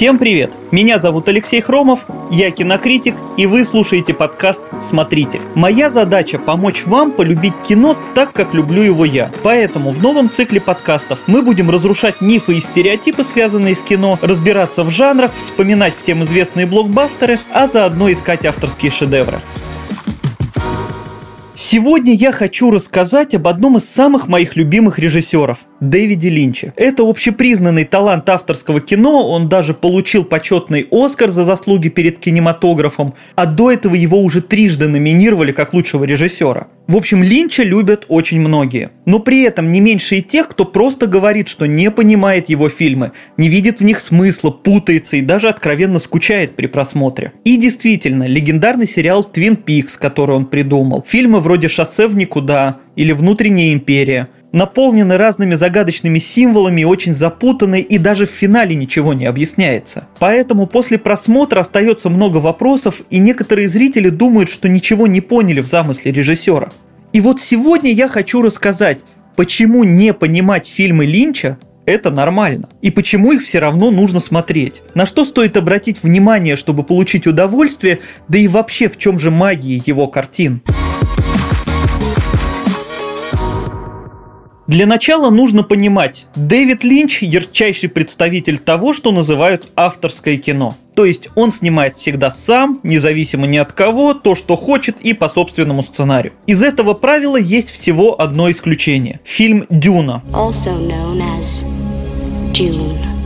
Всем привет! Меня зовут Алексей Хромов, я кинокритик, и вы слушаете подкаст «Смотрите». Моя задача – помочь вам полюбить кино так, как люблю его я. Поэтому в новом цикле подкастов мы будем разрушать мифы и стереотипы, связанные с кино, разбираться в жанрах, вспоминать всем известные блокбастеры, а заодно искать авторские шедевры. Сегодня я хочу рассказать об одном из самых моих любимых режиссеров – Дэвиде Линче. Это общепризнанный талант авторского кино, он даже получил почетный Оскар за заслуги перед кинематографом, а до этого его уже трижды номинировали как лучшего режиссера. В общем, Линча любят очень многие. Но при этом не меньше и тех, кто просто говорит, что не понимает его фильмы, не видит в них смысла, путается и даже откровенно скучает при просмотре. И действительно, легендарный сериал «Твин Пикс», который он придумал, фильмы вроде «Шоссе в никуда» или «Внутренняя империя», наполнены разными загадочными символами, очень запутаны и даже в финале ничего не объясняется. Поэтому после просмотра остается много вопросов, и некоторые зрители думают, что ничего не поняли в замысле режиссера. И вот сегодня я хочу рассказать, почему не понимать фильмы Линча это нормально. И почему их все равно нужно смотреть? На что стоит обратить внимание, чтобы получить удовольствие, да и вообще в чем же магия его картин? Для начала нужно понимать, Дэвид Линч – ярчайший представитель того, что называют авторское кино. То есть он снимает всегда сам, независимо ни от кого, то, что хочет и по собственному сценарию. Из этого правила есть всего одно исключение. Фильм «Дюна». Also known as Dune.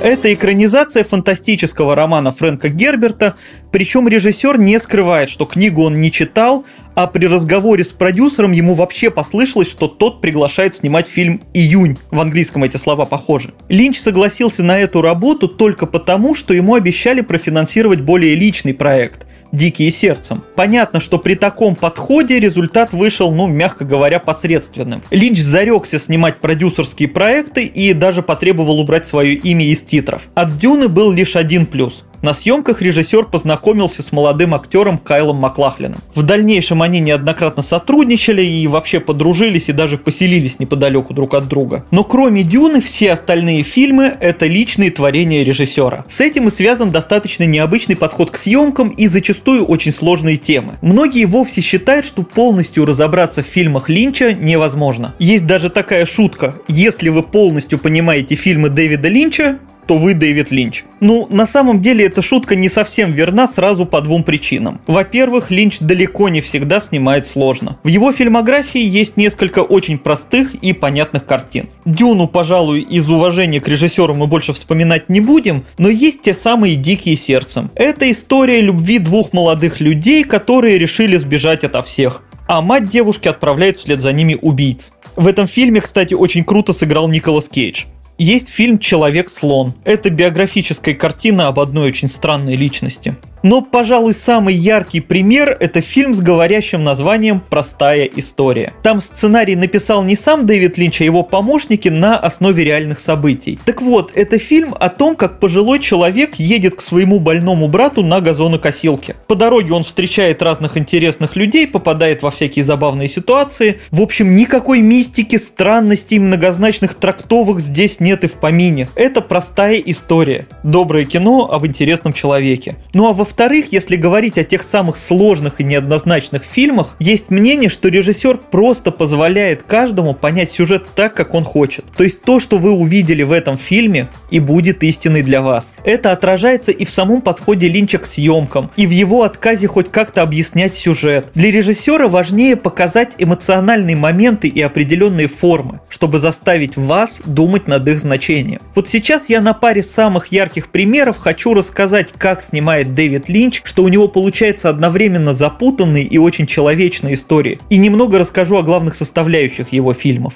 Это экранизация фантастического романа Фрэнка Герберта, причем режиссер не скрывает, что книгу он не читал, а при разговоре с продюсером ему вообще послышалось, что тот приглашает снимать фильм «Июнь». В английском эти слова похожи. Линч согласился на эту работу только потому, что ему обещали профинансировать более личный проект – дикие сердцем. Понятно, что при таком подходе результат вышел, ну, мягко говоря, посредственным. Линч зарекся снимать продюсерские проекты и даже потребовал убрать свое имя из титров. От Дюны был лишь один плюс. На съемках режиссер познакомился с молодым актером Кайлом Маклахлином. В дальнейшем они неоднократно сотрудничали и вообще подружились и даже поселились неподалеку друг от друга. Но кроме Дюны, все остальные фильмы – это личные творения режиссера. С этим и связан достаточно необычный подход к съемкам и зачастую очень сложные темы. Многие вовсе считают, что полностью разобраться в фильмах Линча невозможно. Есть даже такая шутка – если вы полностью понимаете фильмы Дэвида Линча, то вы Дэвид Линч. Ну, на самом деле эта шутка не совсем верна сразу по двум причинам. Во-первых, Линч далеко не всегда снимает сложно. В его фильмографии есть несколько очень простых и понятных картин. Дюну, пожалуй, из уважения к режиссеру мы больше вспоминать не будем, но есть те самые дикие сердцем. Это история любви двух молодых людей, которые решили сбежать ото всех. А мать девушки отправляет вслед за ними убийц. В этом фильме, кстати, очень круто сыграл Николас Кейдж. Есть фильм «Человек-слон». Это биографическая картина об одной очень странной личности. Но, пожалуй, самый яркий пример – это фильм с говорящим названием «Простая история». Там сценарий написал не сам Дэвид Линч, а его помощники на основе реальных событий. Так вот, это фильм о том, как пожилой человек едет к своему больному брату на газонокосилке. По дороге он встречает разных интересных людей, попадает во всякие забавные ситуации. В общем, никакой мистики, странностей, многозначных трактовок здесь нет и в помине. Это простая история. Доброе кино об интересном человеке. Ну а во во-вторых, если говорить о тех самых сложных и неоднозначных фильмах, есть мнение, что режиссер просто позволяет каждому понять сюжет так, как он хочет. То есть то, что вы увидели в этом фильме, и будет истиной для вас. Это отражается и в самом подходе Линча к съемкам, и в его отказе хоть как-то объяснять сюжет. Для режиссера важнее показать эмоциональные моменты и определенные формы, чтобы заставить вас думать над их значением. Вот сейчас я на паре самых ярких примеров хочу рассказать, как снимает Дэвид Дэвид Линч, что у него получается одновременно запутанные и очень человечные истории. И немного расскажу о главных составляющих его фильмов.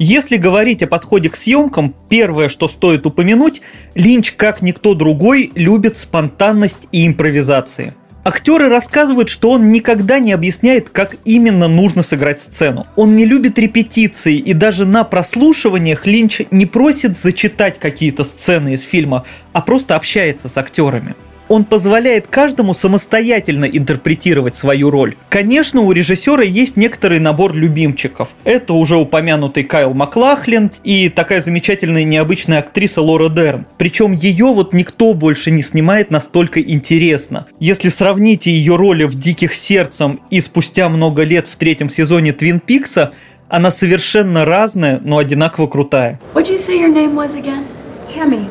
Если говорить о подходе к съемкам, первое, что стоит упомянуть, Линч, как никто другой, любит спонтанность и импровизации. Актеры рассказывают, что он никогда не объясняет, как именно нужно сыграть сцену. Он не любит репетиции, и даже на прослушиваниях Линч не просит зачитать какие-то сцены из фильма, а просто общается с актерами. Он позволяет каждому самостоятельно интерпретировать свою роль. Конечно, у режиссера есть некоторый набор любимчиков. Это уже упомянутый Кайл Маклахлин и такая замечательная необычная актриса Лора Дерн. Причем ее вот никто больше не снимает настолько интересно. Если сравните ее роли в «Диких сердцем» и спустя много лет в третьем сезоне Твин Пикса, она совершенно разная, но одинаково крутая. What'd you say your name was again? Tammy.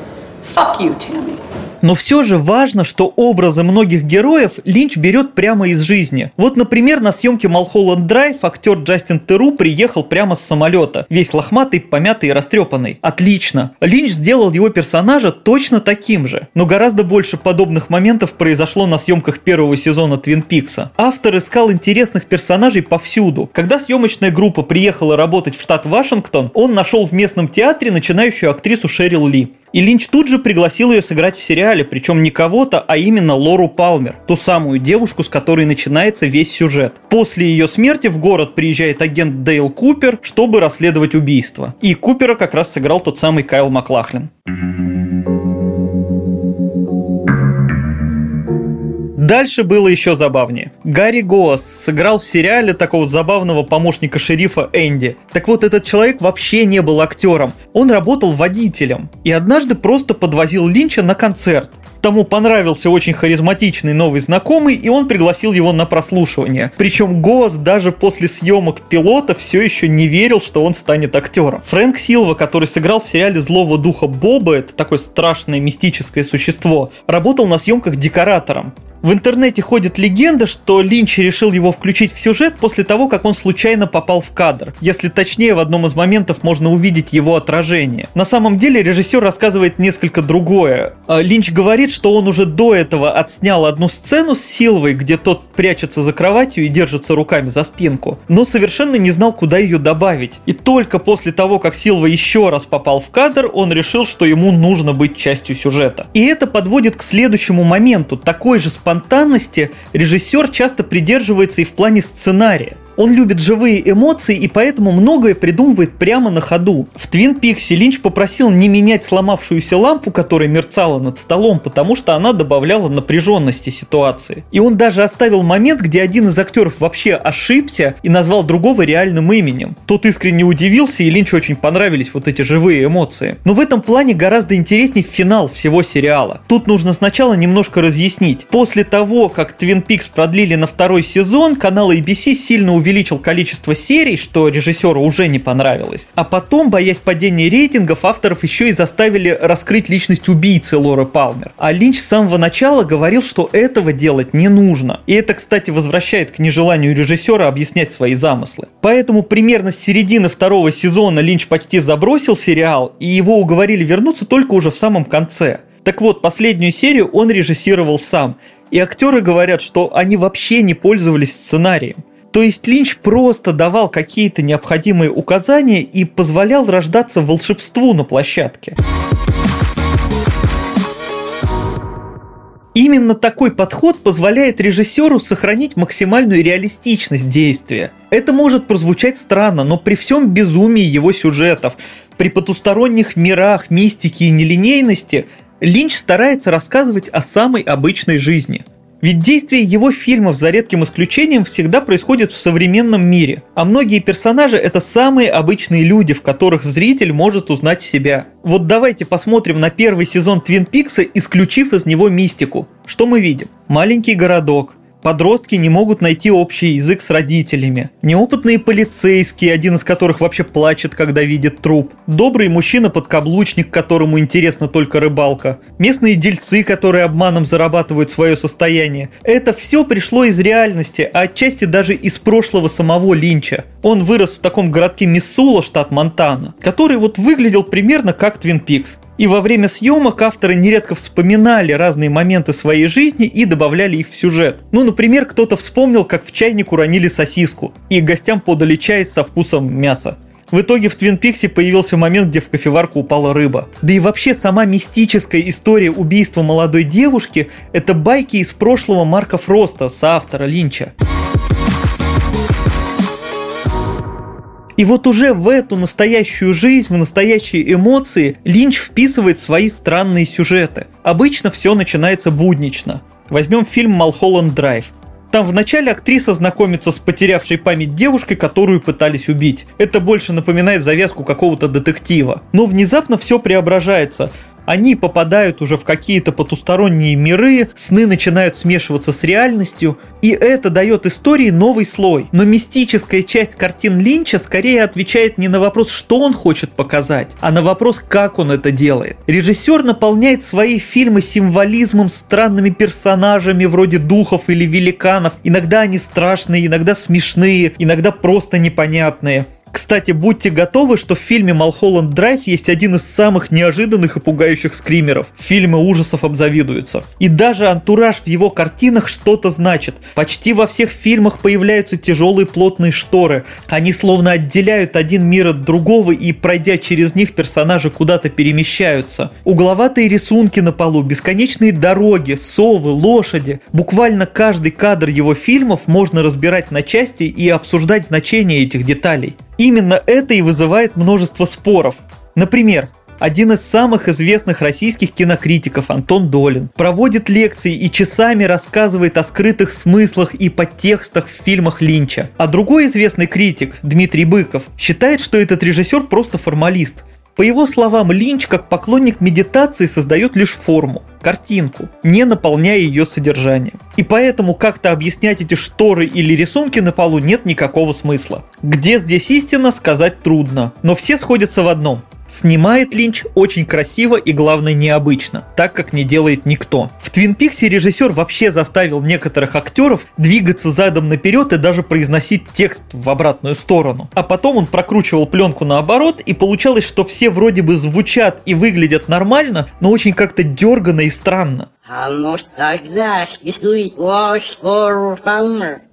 Fuck you, Tammy. Но все же важно, что образы многих героев Линч берет прямо из жизни. Вот, например, на съемке Малхолланд Драйв актер Джастин Теру приехал прямо с самолета, весь лохматый, помятый и растрепанный. Отлично. Линч сделал его персонажа точно таким же. Но гораздо больше подобных моментов произошло на съемках первого сезона Твин Пикса. Автор искал интересных персонажей повсюду. Когда съемочная группа приехала работать в штат Вашингтон, он нашел в местном театре начинающую актрису Шерил Ли. И Линч тут же пригласил ее сыграть в сериале, причем не кого-то, а именно Лору Палмер, ту самую девушку, с которой начинается весь сюжет. После ее смерти в город приезжает агент Дейл Купер, чтобы расследовать убийство. И Купера как раз сыграл тот самый Кайл Маклахлин. Дальше было еще забавнее. Гарри Гоас сыграл в сериале такого забавного помощника шерифа Энди. Так вот, этот человек вообще не был актером. Он работал водителем. И однажды просто подвозил Линча на концерт. Тому понравился очень харизматичный новый знакомый, и он пригласил его на прослушивание. Причем Гоас даже после съемок пилота все еще не верил, что он станет актером. Фрэнк Силва, который сыграл в сериале «Злого духа Боба», это такое страшное мистическое существо, работал на съемках декоратором. В интернете ходит легенда, что Линч решил его включить в сюжет после того, как он случайно попал в кадр. Если точнее, в одном из моментов можно увидеть его отражение. На самом деле режиссер рассказывает несколько другое. А, Линч говорит, что он уже до этого отснял одну сцену с Силвой, где тот прячется за кроватью и держится руками за спинку, но совершенно не знал, куда ее добавить. И только после того, как Силва еще раз попал в кадр, он решил, что ему нужно быть частью сюжета. И это подводит к следующему моменту, такой же спонтанности режиссер часто придерживается и в плане сценария. Он любит живые эмоции и поэтому многое придумывает прямо на ходу. В Твин Пиксе Линч попросил не менять сломавшуюся лампу, которая мерцала над столом, потому что она добавляла напряженности ситуации. И он даже оставил момент, где один из актеров вообще ошибся и назвал другого реальным именем. Тот искренне удивился, и Линчу очень понравились вот эти живые эмоции. Но в этом плане гораздо интереснее финал всего сериала. Тут нужно сначала немножко разъяснить. После того, как Твин Пикс продлили на второй сезон, канал ABC сильно увеличил увеличил количество серий, что режиссеру уже не понравилось. А потом, боясь падения рейтингов, авторов еще и заставили раскрыть личность убийцы Лоры Палмер. А Линч с самого начала говорил, что этого делать не нужно. И это, кстати, возвращает к нежеланию режиссера объяснять свои замыслы. Поэтому примерно с середины второго сезона Линч почти забросил сериал, и его уговорили вернуться только уже в самом конце. Так вот, последнюю серию он режиссировал сам. И актеры говорят, что они вообще не пользовались сценарием. То есть Линч просто давал какие-то необходимые указания и позволял рождаться волшебству на площадке. Именно такой подход позволяет режиссеру сохранить максимальную реалистичность действия. Это может прозвучать странно, но при всем безумии его сюжетов, при потусторонних мирах, мистике и нелинейности, Линч старается рассказывать о самой обычной жизни – ведь действие его фильмов, за редким исключением, всегда происходит в современном мире, а многие персонажи это самые обычные люди, в которых зритель может узнать себя. Вот давайте посмотрим на первый сезон Твин Пикса, исключив из него мистику. Что мы видим? Маленький городок, Подростки не могут найти общий язык с родителями. Неопытные полицейские, один из которых вообще плачет, когда видит труп. Добрый мужчина-подкаблучник, которому интересна только рыбалка. Местные дельцы, которые обманом зарабатывают свое состояние. Это все пришло из реальности, а отчасти даже из прошлого самого Линча. Он вырос в таком городке Миссула, штат Монтана, который вот выглядел примерно как Твин Пикс. И во время съемок авторы нередко вспоминали разные моменты своей жизни и добавляли их в сюжет. Ну, например, кто-то вспомнил, как в чайник уронили сосиску, и гостям подали чай со вкусом мяса. В итоге в Твин Пиксе появился момент, где в кофеварку упала рыба. Да и вообще сама мистическая история убийства молодой девушки – это байки из прошлого Марка Фроста, соавтора Линча. И вот уже в эту настоящую жизнь, в настоящие эмоции Линч вписывает свои странные сюжеты. Обычно все начинается буднично. Возьмем фильм «Малхолланд Драйв». Там вначале актриса знакомится с потерявшей память девушкой, которую пытались убить. Это больше напоминает завязку какого-то детектива. Но внезапно все преображается они попадают уже в какие-то потусторонние миры, сны начинают смешиваться с реальностью, и это дает истории новый слой. Но мистическая часть картин Линча скорее отвечает не на вопрос, что он хочет показать, а на вопрос, как он это делает. Режиссер наполняет свои фильмы символизмом, странными персонажами вроде духов или великанов. Иногда они страшные, иногда смешные, иногда просто непонятные. Кстати, будьте готовы, что в фильме «Малхолланд Драйв» есть один из самых неожиданных и пугающих скримеров. Фильмы ужасов обзавидуются. И даже антураж в его картинах что-то значит. Почти во всех фильмах появляются тяжелые плотные шторы. Они словно отделяют один мир от другого и, пройдя через них, персонажи куда-то перемещаются. Угловатые рисунки на полу, бесконечные дороги, совы, лошади. Буквально каждый кадр его фильмов можно разбирать на части и обсуждать значение этих деталей. Именно это и вызывает множество споров. Например, один из самых известных российских кинокритиков Антон Долин проводит лекции и часами рассказывает о скрытых смыслах и подтекстах в фильмах Линча. А другой известный критик, Дмитрий Быков, считает, что этот режиссер просто формалист. По его словам, Линч, как поклонник медитации, создает лишь форму картинку, не наполняя ее содержанием. И поэтому как-то объяснять эти шторы или рисунки на полу нет никакого смысла. Где здесь истина, сказать трудно, но все сходятся в одном. Снимает Линч очень красиво и, главное, необычно, так как не делает никто. В Твин Пиксе режиссер вообще заставил некоторых актеров двигаться задом наперед и даже произносить текст в обратную сторону. А потом он прокручивал пленку наоборот, и получалось, что все вроде бы звучат и выглядят нормально, но очень как-то дерганно и странно.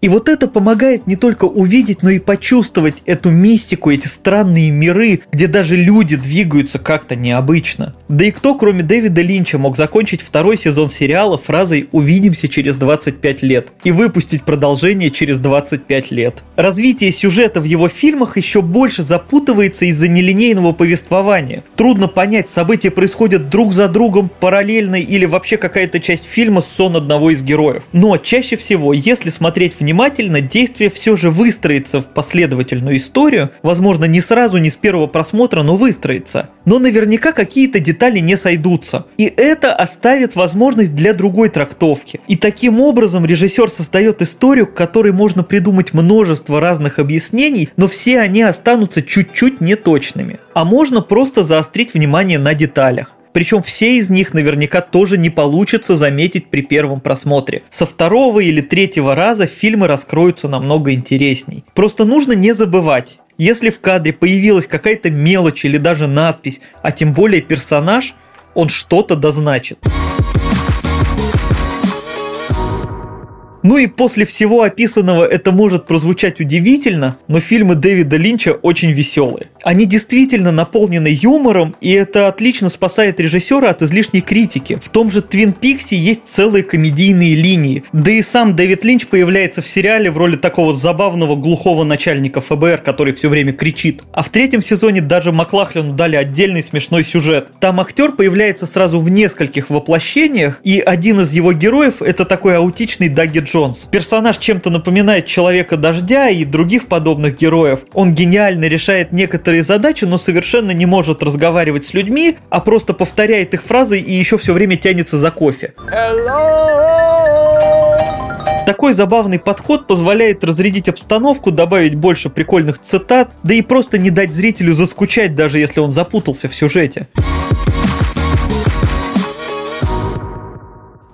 И вот это помогает не только увидеть, но и почувствовать эту мистику, эти странные миры, где даже люди двигаются как-то необычно. Да и кто, кроме Дэвида Линча, мог закончить второй сезон сериала фразой «Увидимся через 25 лет» и выпустить продолжение через 25 лет. Развитие сюжета в его фильмах еще больше запутывается из-за нелинейного повествования. Трудно понять, события происходят друг за другом параллельно или вообще какая какая-то часть фильма сон одного из героев. Но чаще всего, если смотреть внимательно, действие все же выстроится в последовательную историю. Возможно, не сразу, не с первого просмотра, но выстроится. Но наверняка какие-то детали не сойдутся. И это оставит возможность для другой трактовки. И таким образом режиссер создает историю, к которой можно придумать множество разных объяснений, но все они останутся чуть-чуть неточными. А можно просто заострить внимание на деталях. Причем все из них наверняка тоже не получится заметить при первом просмотре. Со второго или третьего раза фильмы раскроются намного интересней. Просто нужно не забывать, если в кадре появилась какая-то мелочь или даже надпись, а тем более персонаж, он что-то дозначит. Ну и после всего описанного это может прозвучать удивительно, но фильмы Дэвида Линча очень веселые. Они действительно наполнены юмором, и это отлично спасает режиссера от излишней критики. В том же Твин Пиксе есть целые комедийные линии. Да и сам Дэвид Линч появляется в сериале в роли такого забавного глухого начальника ФБР, который все время кричит. А в третьем сезоне даже Маклахлену дали отдельный смешной сюжет. Там актер появляется сразу в нескольких воплощениях, и один из его героев это такой аутичный Даги Джонс. Персонаж чем-то напоминает Человека Дождя и других подобных героев. Он гениально решает некоторые задачи, но совершенно не может разговаривать с людьми, а просто повторяет их фразы и еще все время тянется за кофе. Такой забавный подход позволяет разрядить обстановку, добавить больше прикольных цитат, да и просто не дать зрителю заскучать, даже если он запутался в сюжете.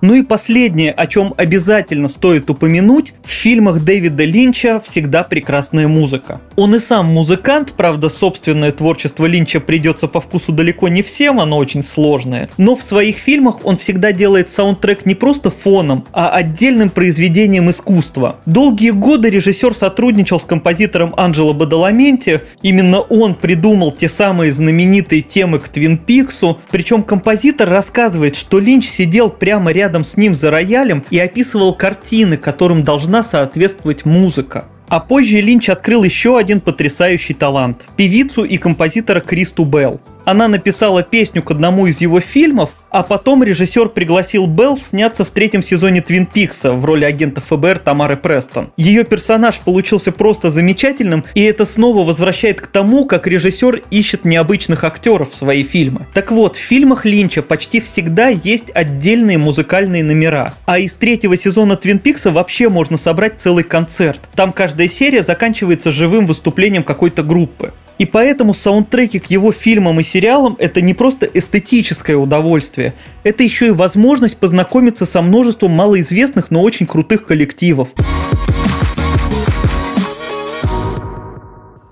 Ну и последнее, о чем обязательно стоит упомянуть, в фильмах Дэвида Линча всегда прекрасная музыка. Он и сам музыкант, правда, собственное творчество Линча придется по вкусу далеко не всем, оно очень сложное, но в своих фильмах он всегда делает саундтрек не просто фоном, а отдельным произведением искусства. Долгие годы режиссер сотрудничал с композитором Анджело Бадаламенти, именно он придумал те самые знаменитые темы к Твин Пиксу, причем композитор рассказывает, что Линч сидел прямо рядом рядом с ним за роялем и описывал картины, которым должна соответствовать музыка. А позже Линч открыл еще один потрясающий талант – певицу и композитора Кристу Белл. Она написала песню к одному из его фильмов, а потом режиссер пригласил Белл сняться в третьем сезоне Твин Пикса в роли агента ФБР Тамары Престон. Ее персонаж получился просто замечательным, и это снова возвращает к тому, как режиссер ищет необычных актеров в свои фильмы. Так вот, в фильмах Линча почти всегда есть отдельные музыкальные номера, а из третьего сезона Твин Пикса вообще можно собрать целый концерт. Там каждая серия заканчивается живым выступлением какой-то группы. И поэтому саундтреки к его фильмам и сериалам это не просто эстетическое удовольствие, это еще и возможность познакомиться со множеством малоизвестных, но очень крутых коллективов.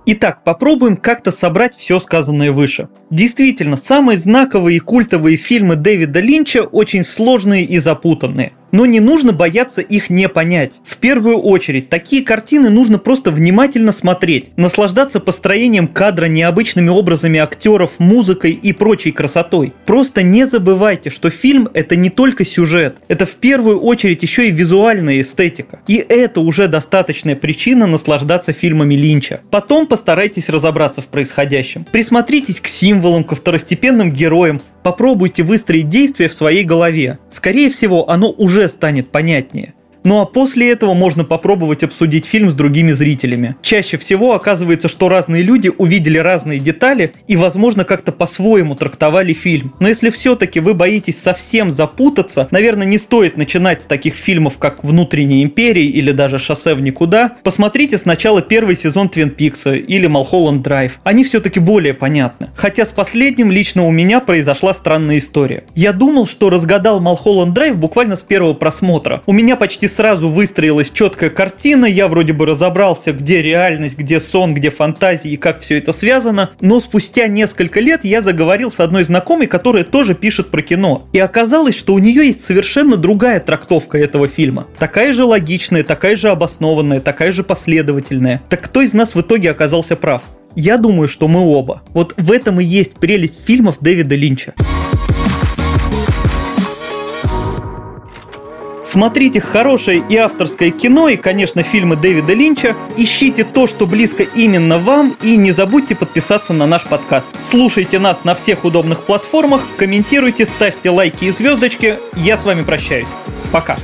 Итак, попробуем как-то собрать все сказанное выше. Действительно, самые знаковые и культовые фильмы Дэвида Линча очень сложные и запутанные. Но не нужно бояться их не понять. В первую очередь, такие картины нужно просто внимательно смотреть, наслаждаться построением кадра необычными образами актеров, музыкой и прочей красотой. Просто не забывайте, что фильм это не только сюжет, это в первую очередь еще и визуальная эстетика. И это уже достаточная причина наслаждаться фильмами Линча. Потом постарайтесь разобраться в происходящем. Присмотритесь к символам, ко второстепенным героям, Попробуйте выстроить действие в своей голове. Скорее всего, оно уже станет понятнее. Ну а после этого можно попробовать обсудить фильм с другими зрителями. Чаще всего оказывается, что разные люди увидели разные детали и, возможно, как-то по-своему трактовали фильм. Но если все-таки вы боитесь совсем запутаться, наверное, не стоит начинать с таких фильмов, как «Внутренняя империя» или даже «Шоссе в никуда». Посмотрите сначала первый сезон Твин Пикса или Малхолланд Драйв. Они все-таки более понятны. Хотя с последним лично у меня произошла странная история. Я думал, что разгадал Малхолланд Драйв буквально с первого просмотра. У меня почти сразу выстроилась четкая картина, я вроде бы разобрался, где реальность, где сон, где фантазия и как все это связано, но спустя несколько лет я заговорил с одной знакомой, которая тоже пишет про кино. И оказалось, что у нее есть совершенно другая трактовка этого фильма. Такая же логичная, такая же обоснованная, такая же последовательная. Так кто из нас в итоге оказался прав? Я думаю, что мы оба. Вот в этом и есть прелесть фильмов Дэвида Линча. Смотрите хорошее и авторское кино и, конечно, фильмы Дэвида Линча. Ищите то, что близко именно вам и не забудьте подписаться на наш подкаст. Слушайте нас на всех удобных платформах, комментируйте, ставьте лайки и звездочки. Я с вами прощаюсь. Пока.